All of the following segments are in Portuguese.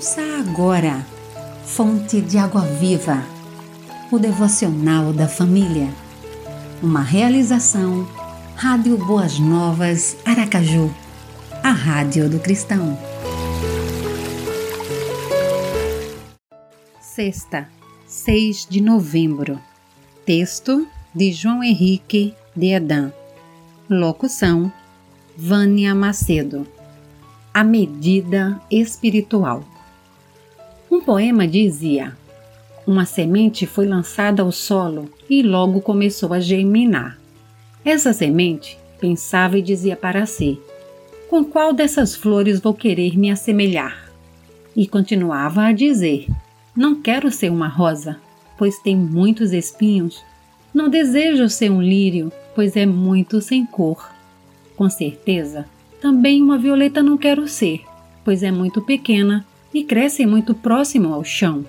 Ouça agora, Fonte de Água Viva, o devocional da família. Uma realização, Rádio Boas Novas, Aracaju, a Rádio do Cristão. Sexta, 6 de novembro. Texto de João Henrique de Edan. Locução: Vânia Macedo. A medida espiritual. Um poema dizia: Uma semente foi lançada ao solo e logo começou a germinar. Essa semente pensava e dizia para si: Com qual dessas flores vou querer me assemelhar? E continuava a dizer: Não quero ser uma rosa, pois tem muitos espinhos. Não desejo ser um lírio, pois é muito sem cor. Com certeza, também uma violeta não quero ser, pois é muito pequena e cresce muito próximo ao chão.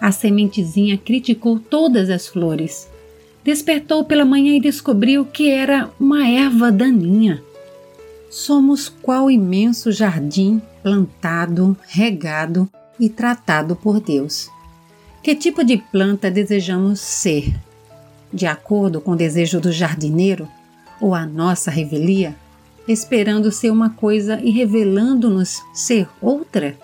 A sementezinha criticou todas as flores. Despertou pela manhã e descobriu que era uma erva daninha. Somos qual imenso jardim plantado, regado e tratado por Deus. Que tipo de planta desejamos ser? De acordo com o desejo do jardineiro ou a nossa revelia? esperando ser uma coisa e revelando-nos ser outra?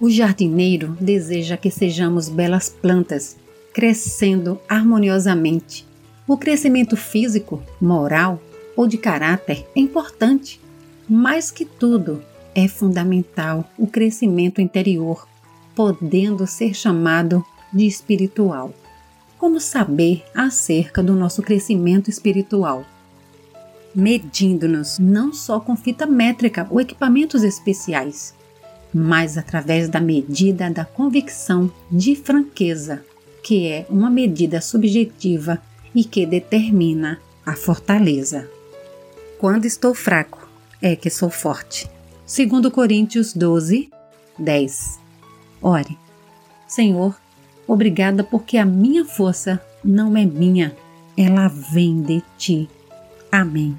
O jardineiro deseja que sejamos belas plantas, crescendo harmoniosamente. O crescimento físico, moral ou de caráter é importante. Mais que tudo, é fundamental o crescimento interior, podendo ser chamado de espiritual. Como saber acerca do nosso crescimento espiritual? medindo-nos não só com fita métrica ou equipamentos especiais, mas através da medida da convicção de franqueza, que é uma medida subjetiva e que determina a fortaleza. Quando estou fraco, é que sou forte. Segundo Coríntios 12, 10. Ore, Senhor, obrigada porque a minha força não é minha, ela vem de ti. Amém.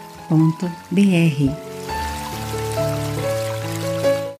www.radiocultura.br